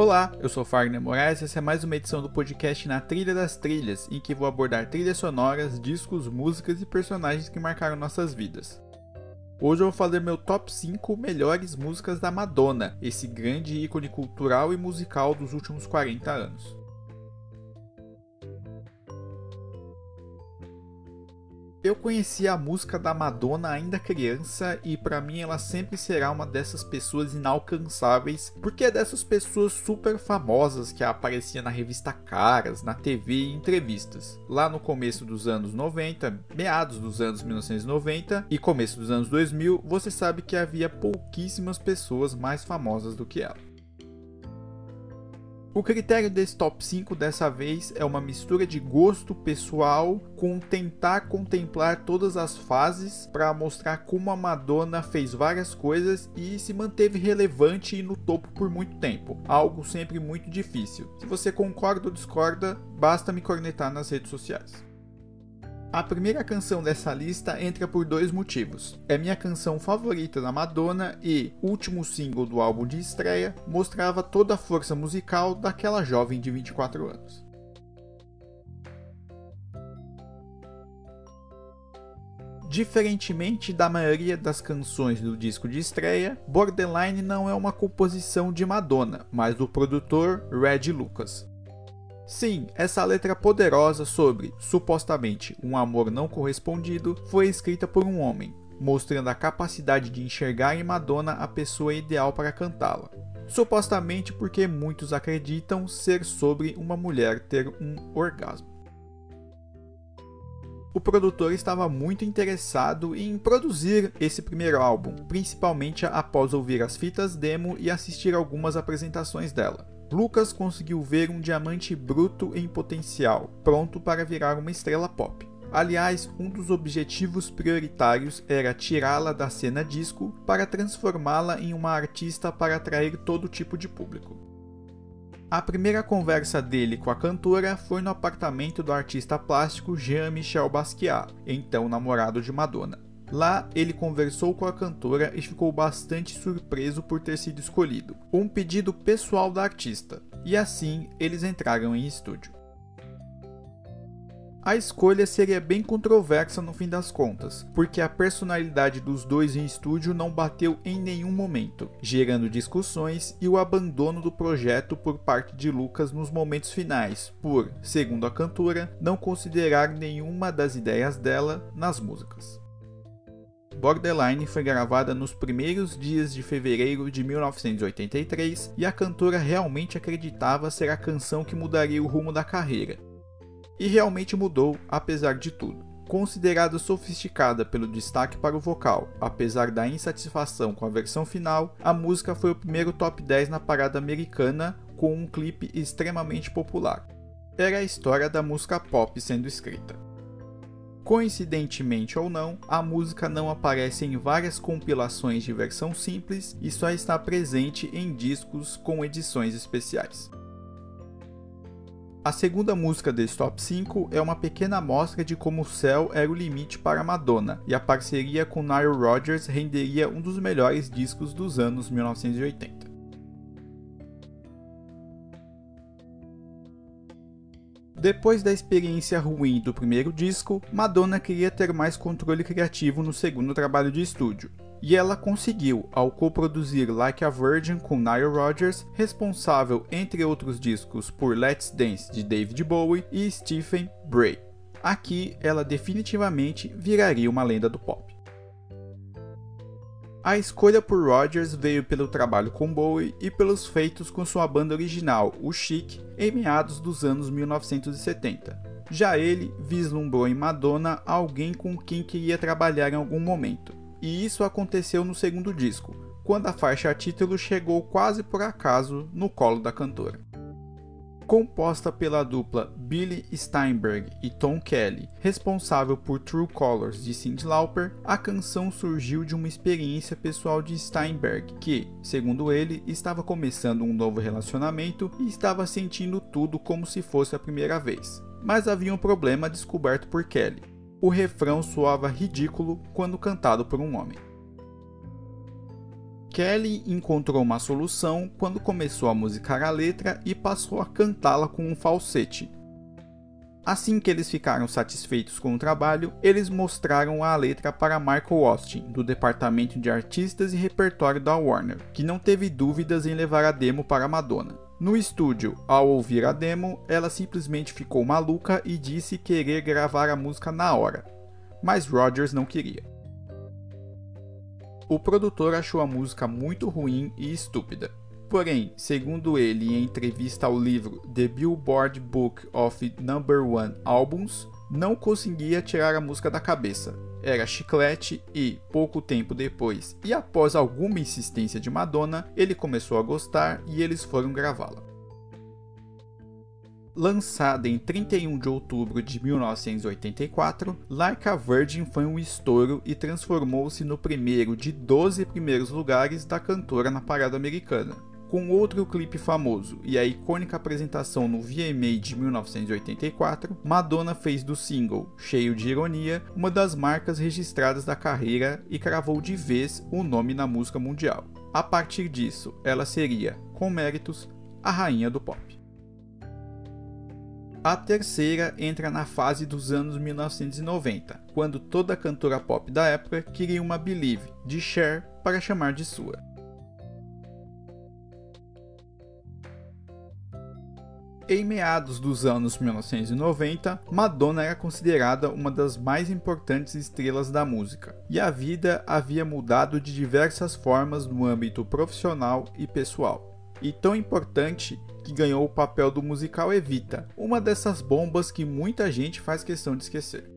Olá, eu sou Fagner Moraes e essa é mais uma edição do podcast Na Trilha das Trilhas, em que vou abordar trilhas sonoras, discos, músicas e personagens que marcaram nossas vidas. Hoje eu vou fazer meu top 5 melhores músicas da Madonna, esse grande ícone cultural e musical dos últimos 40 anos. Eu conheci a música da Madonna ainda criança e para mim ela sempre será uma dessas pessoas inalcançáveis, porque é dessas pessoas super famosas que aparecia na revista Caras, na TV e entrevistas. Lá no começo dos anos 90, meados dos anos 1990 e começo dos anos 2000, você sabe que havia pouquíssimas pessoas mais famosas do que ela. O critério desse top 5 dessa vez é uma mistura de gosto pessoal com tentar contemplar todas as fases para mostrar como a Madonna fez várias coisas e se manteve relevante e no topo por muito tempo, algo sempre muito difícil. Se você concorda ou discorda, basta me cornetar nas redes sociais. A primeira canção dessa lista entra por dois motivos. É minha canção favorita da Madonna e, último single do álbum de estreia, mostrava toda a força musical daquela jovem de 24 anos. Diferentemente da maioria das canções do disco de estreia, Borderline não é uma composição de Madonna, mas do produtor Red Lucas. Sim, essa letra poderosa sobre, supostamente, um amor não correspondido foi escrita por um homem, mostrando a capacidade de enxergar em Madonna a pessoa ideal para cantá-la. Supostamente porque muitos acreditam ser sobre uma mulher ter um orgasmo. O produtor estava muito interessado em produzir esse primeiro álbum, principalmente após ouvir as fitas demo e assistir algumas apresentações dela. Lucas conseguiu ver um diamante bruto em potencial, pronto para virar uma estrela pop. Aliás, um dos objetivos prioritários era tirá-la da cena disco para transformá-la em uma artista para atrair todo tipo de público. A primeira conversa dele com a cantora foi no apartamento do artista plástico Jean-Michel Basquiat, então namorado de Madonna. Lá, ele conversou com a cantora e ficou bastante surpreso por ter sido escolhido, um pedido pessoal da artista, e assim eles entraram em estúdio. A escolha seria bem controversa no fim das contas, porque a personalidade dos dois em estúdio não bateu em nenhum momento, gerando discussões e o abandono do projeto por parte de Lucas nos momentos finais, por, segundo a cantora, não considerar nenhuma das ideias dela nas músicas. Borderline foi gravada nos primeiros dias de fevereiro de 1983 e a cantora realmente acreditava ser a canção que mudaria o rumo da carreira. E realmente mudou, apesar de tudo. Considerada sofisticada pelo destaque para o vocal, apesar da insatisfação com a versão final, a música foi o primeiro top 10 na parada americana com um clipe extremamente popular. Era a história da música pop sendo escrita. Coincidentemente ou não, a música não aparece em várias compilações de versão simples e só está presente em discos com edições especiais. A segunda música desse top 5 é uma pequena amostra de como o céu era o limite para Madonna, e a parceria com Nile Rodgers renderia um dos melhores discos dos anos 1980. Depois da experiência ruim do primeiro disco, Madonna queria ter mais controle criativo no segundo trabalho de estúdio. E ela conseguiu ao coproduzir Like a Virgin com Nile Rodgers, responsável entre outros discos por Let's Dance de David Bowie e Stephen Bray. Aqui ela definitivamente viraria uma lenda do pop. A escolha por Rodgers veio pelo trabalho com Bowie e pelos feitos com sua banda original, o Chic, em meados dos anos 1970. Já ele vislumbrou em Madonna alguém com quem queria trabalhar em algum momento. E isso aconteceu no segundo disco, quando a faixa título chegou quase por acaso no colo da cantora composta pela dupla Billy Steinberg e Tom Kelly, responsável por True Colors de Cyndi Lauper, a canção surgiu de uma experiência pessoal de Steinberg, que, segundo ele, estava começando um novo relacionamento e estava sentindo tudo como se fosse a primeira vez. Mas havia um problema descoberto por Kelly. O refrão soava ridículo quando cantado por um homem. Kelly encontrou uma solução quando começou a musicar a letra e passou a cantá-la com um falsete. Assim que eles ficaram satisfeitos com o trabalho, eles mostraram a letra para Michael Austin, do departamento de artistas e repertório da Warner, que não teve dúvidas em levar a demo para Madonna. No estúdio, ao ouvir a demo, ela simplesmente ficou maluca e disse querer gravar a música na hora, mas Rogers não queria. O produtor achou a música muito ruim e estúpida. Porém, segundo ele em entrevista ao livro The Billboard Book of Number One Albums, não conseguia tirar a música da cabeça. Era chiclete e, pouco tempo depois, e após alguma insistência de Madonna, ele começou a gostar e eles foram gravá-la. Lançada em 31 de outubro de 1984, Like a Virgin foi um estouro e transformou-se no primeiro de 12 primeiros lugares da cantora na parada americana. Com outro clipe famoso e a icônica apresentação no VMA de 1984, Madonna fez do single, cheio de ironia, uma das marcas registradas da carreira e cravou de vez o nome na música mundial. A partir disso, ela seria, com méritos, a rainha do pop. A terceira entra na fase dos anos 1990, quando toda cantora pop da época queria uma Believe de Cher para chamar de sua. Em meados dos anos 1990, Madonna era considerada uma das mais importantes estrelas da música, e a vida havia mudado de diversas formas no âmbito profissional e pessoal. E tão importante que ganhou o papel do musical Evita, uma dessas bombas que muita gente faz questão de esquecer.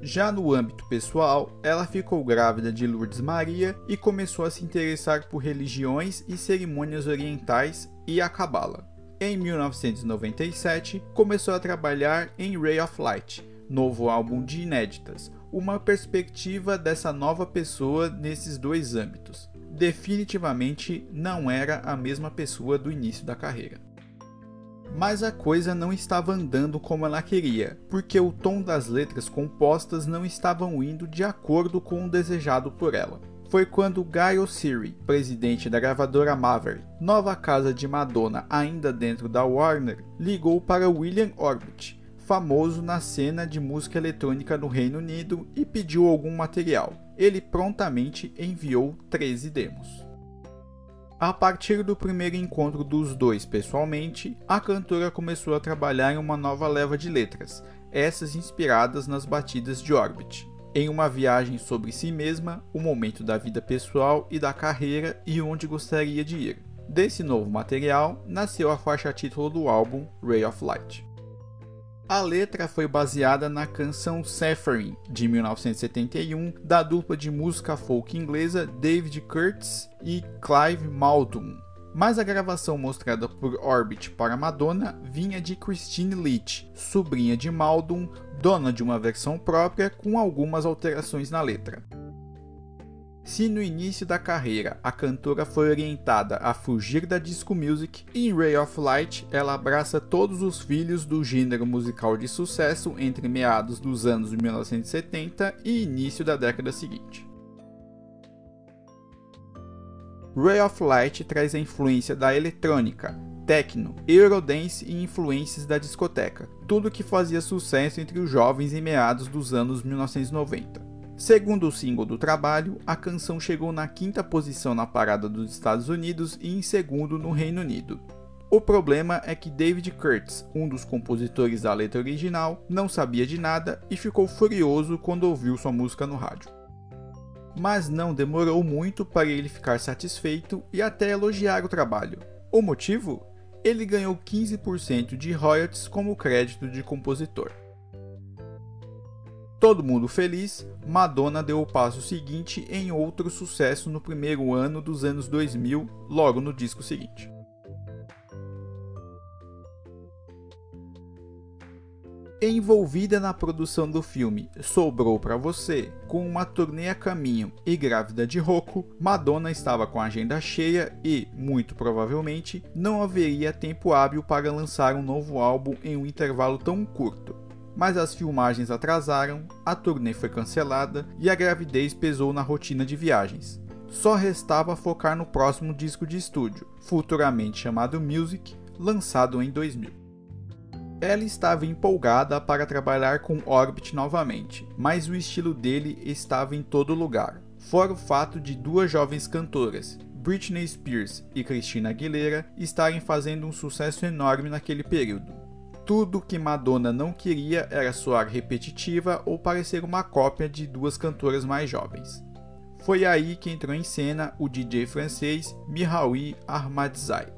Já no âmbito pessoal, ela ficou grávida de Lourdes Maria e começou a se interessar por religiões e cerimônias orientais e a Cabala. Em 1997, começou a trabalhar em Ray of Light, novo álbum de inéditas, uma perspectiva dessa nova pessoa nesses dois âmbitos definitivamente não era a mesma pessoa do início da carreira. Mas a coisa não estava andando como ela queria, porque o tom das letras compostas não estavam indo de acordo com o desejado por ela. Foi quando Guy O'Siri, presidente da gravadora Maverick, nova casa de Madonna ainda dentro da Warner, ligou para William Orbit, famoso na cena de música eletrônica no Reino Unido, e pediu algum material ele prontamente enviou 13 demos. A partir do primeiro encontro dos dois pessoalmente, a cantora começou a trabalhar em uma nova leva de letras, essas inspiradas nas batidas de Orbit, em uma viagem sobre si mesma, o momento da vida pessoal e da carreira e onde gostaria de ir. Desse novo material nasceu a faixa título do álbum Ray of Light. A letra foi baseada na canção Suffering, de 1971, da dupla de música folk inglesa David Curtis e Clive Maldon. Mas a gravação mostrada por Orbit para Madonna vinha de Christine Leach, sobrinha de Maldon, dona de uma versão própria com algumas alterações na letra. Se no início da carreira a cantora foi orientada a fugir da disco music, em Ray of Light ela abraça todos os filhos do gênero musical de sucesso entre meados dos anos 1970 e início da década seguinte. Ray of Light traz a influência da eletrônica, techno, eurodance e influências da discoteca, tudo que fazia sucesso entre os jovens em meados dos anos 1990. Segundo o single do trabalho, a canção chegou na quinta posição na parada dos Estados Unidos e em segundo no Reino Unido. O problema é que David Kurtz, um dos compositores da letra original, não sabia de nada e ficou furioso quando ouviu sua música no rádio. Mas não demorou muito para ele ficar satisfeito e até elogiar o trabalho. O motivo? Ele ganhou 15% de royalties como crédito de compositor. Todo mundo feliz, Madonna deu o passo seguinte em outro sucesso no primeiro ano dos anos 2000, logo no disco seguinte. Envolvida na produção do filme Sobrou para Você, com uma turnê a caminho e grávida de Rocco, Madonna estava com a agenda cheia e, muito provavelmente, não haveria tempo hábil para lançar um novo álbum em um intervalo tão curto mas as filmagens atrasaram, a turnê foi cancelada e a gravidez pesou na rotina de viagens. só restava focar no próximo disco de estúdio, futuramente chamado Music, lançado em 2000. Ela estava empolgada para trabalhar com Orbit novamente, mas o estilo dele estava em todo lugar, fora o fato de duas jovens cantoras, Britney Spears e Christina Aguilera, estarem fazendo um sucesso enorme naquele período. Tudo que Madonna não queria era soar repetitiva ou parecer uma cópia de duas cantoras mais jovens. Foi aí que entrou em cena o DJ francês Mihaly Ahmadzai.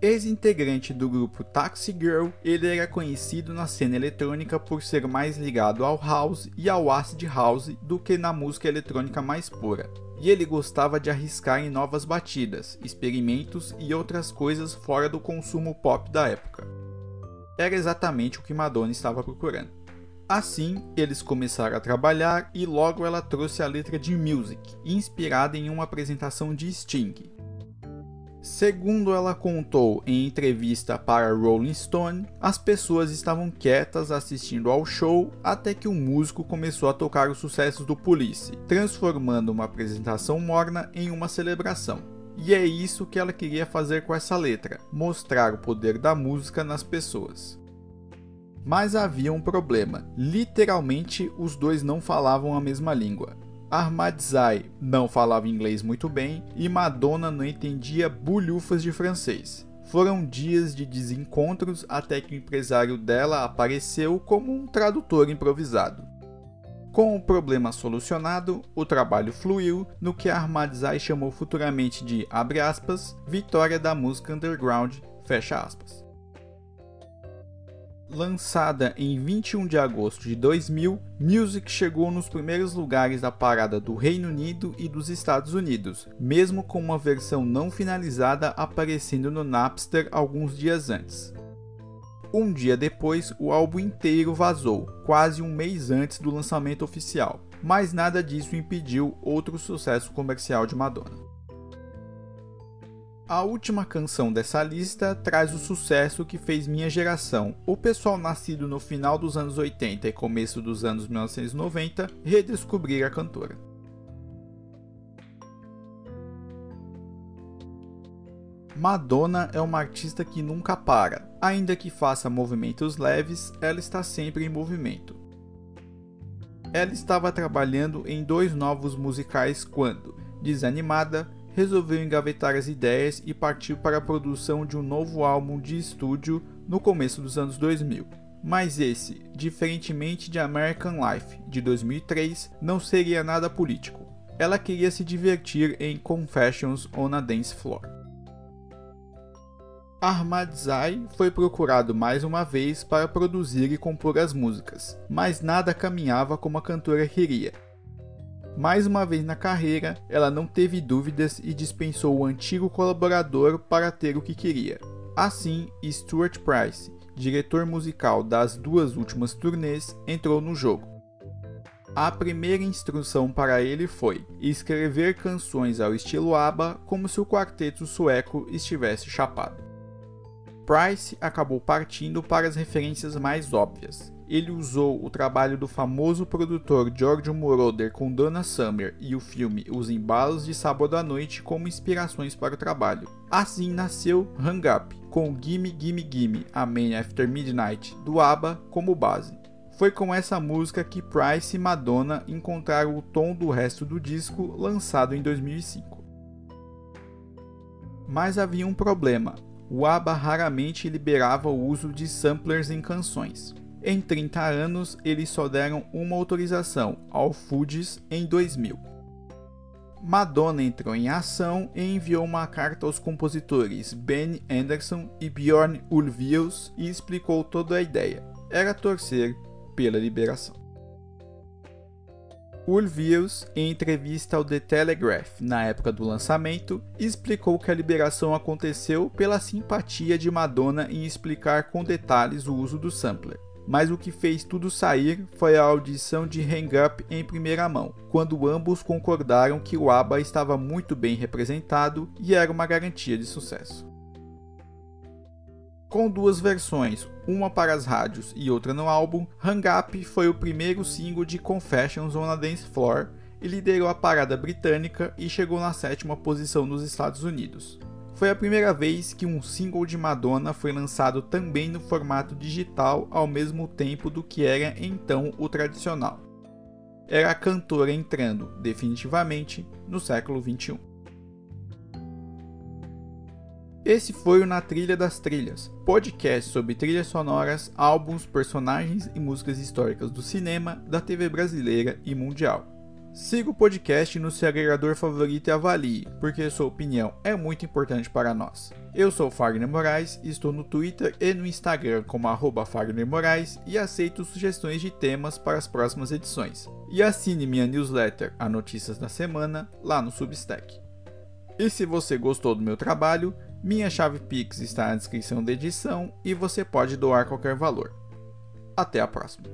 Ex-integrante do grupo Taxi Girl, ele era conhecido na cena eletrônica por ser mais ligado ao house e ao acid house do que na música eletrônica mais pura e ele gostava de arriscar em novas batidas, experimentos e outras coisas fora do consumo pop da época. Era exatamente o que Madonna estava procurando. Assim, eles começaram a trabalhar e logo ela trouxe a letra de Music, inspirada em uma apresentação de Sting, Segundo ela contou em entrevista para Rolling Stone, as pessoas estavam quietas assistindo ao show até que o músico começou a tocar os sucessos do Police, transformando uma apresentação morna em uma celebração. E é isso que ela queria fazer com essa letra: mostrar o poder da música nas pessoas. Mas havia um problema: literalmente os dois não falavam a mesma língua. Ahmadzai não falava inglês muito bem e Madonna não entendia bulhufas de francês. Foram dias de desencontros até que o empresário dela apareceu como um tradutor improvisado. Com o problema solucionado, o trabalho fluiu no que Ahmadzai chamou futuramente de, aspas, vitória da música underground. Lançada em 21 de agosto de 2000, Music chegou nos primeiros lugares da parada do Reino Unido e dos Estados Unidos, mesmo com uma versão não finalizada aparecendo no Napster alguns dias antes. Um dia depois, o álbum inteiro vazou, quase um mês antes do lançamento oficial, mas nada disso impediu outro sucesso comercial de Madonna. A última canção dessa lista traz o sucesso que fez minha geração, o pessoal nascido no final dos anos 80 e começo dos anos 1990, redescobrir a cantora. Madonna é uma artista que nunca para. Ainda que faça movimentos leves, ela está sempre em movimento. Ela estava trabalhando em dois novos musicais quando, desanimada, resolveu engavetar as ideias e partiu para a produção de um novo álbum de estúdio no começo dos anos 2000. Mas esse, diferentemente de American Life de 2003, não seria nada político. Ela queria se divertir em Confessions on a Dance Floor. Ahmadzai foi procurado mais uma vez para produzir e compor as músicas, mas nada caminhava como a cantora queria, mais uma vez na carreira, ela não teve dúvidas e dispensou o antigo colaborador para ter o que queria. Assim, Stuart Price, diretor musical das duas últimas turnês, entrou no jogo. A primeira instrução para ele foi escrever canções ao estilo ABBA como se o quarteto sueco estivesse chapado. Price acabou partindo para as referências mais óbvias, ele usou o trabalho do famoso produtor Giorgio Moroder com Donna Summer e o filme Os Embalos de Sábado à Noite como inspirações para o trabalho. Assim nasceu Hang Up, com Gimme Gimme Gimme, A Man After Midnight, do ABBA, como base. Foi com essa música que Price e Madonna encontraram o tom do resto do disco, lançado em 2005. Mas havia um problema. O ABBA raramente liberava o uso de samplers em canções. Em 30 anos, eles só deram uma autorização, ao Foods, em 2000. Madonna entrou em ação e enviou uma carta aos compositores Ben Anderson e Bjorn Ulvaeus e explicou toda a ideia. Era torcer pela liberação. Ulvaeus, em entrevista ao The Telegraph na época do lançamento, explicou que a liberação aconteceu pela simpatia de Madonna em explicar com detalhes o uso do sampler mas o que fez tudo sair foi a audição de Hang Up em primeira mão, quando ambos concordaram que o ABBA estava muito bem representado e era uma garantia de sucesso. Com duas versões, uma para as rádios e outra no álbum, Hang Up foi o primeiro single de Confessions on a Dance Floor e liderou a parada britânica e chegou na sétima posição nos Estados Unidos. Foi a primeira vez que um single de Madonna foi lançado também no formato digital ao mesmo tempo do que era então o tradicional. Era a cantora entrando, definitivamente, no século XXI. Esse foi o Na Trilha das Trilhas, podcast sobre trilhas sonoras, álbuns, personagens e músicas históricas do cinema, da TV brasileira e mundial. Siga o podcast no seu agregador favorito e avalie, porque sua opinião é muito importante para nós. Eu sou Fagner Moraes, estou no Twitter e no Instagram como arroba Fagner Moraes e aceito sugestões de temas para as próximas edições. E assine minha newsletter, a Notícias da Semana, lá no Substack. E se você gostou do meu trabalho, minha chave Pix está na descrição da edição e você pode doar qualquer valor. Até a próxima!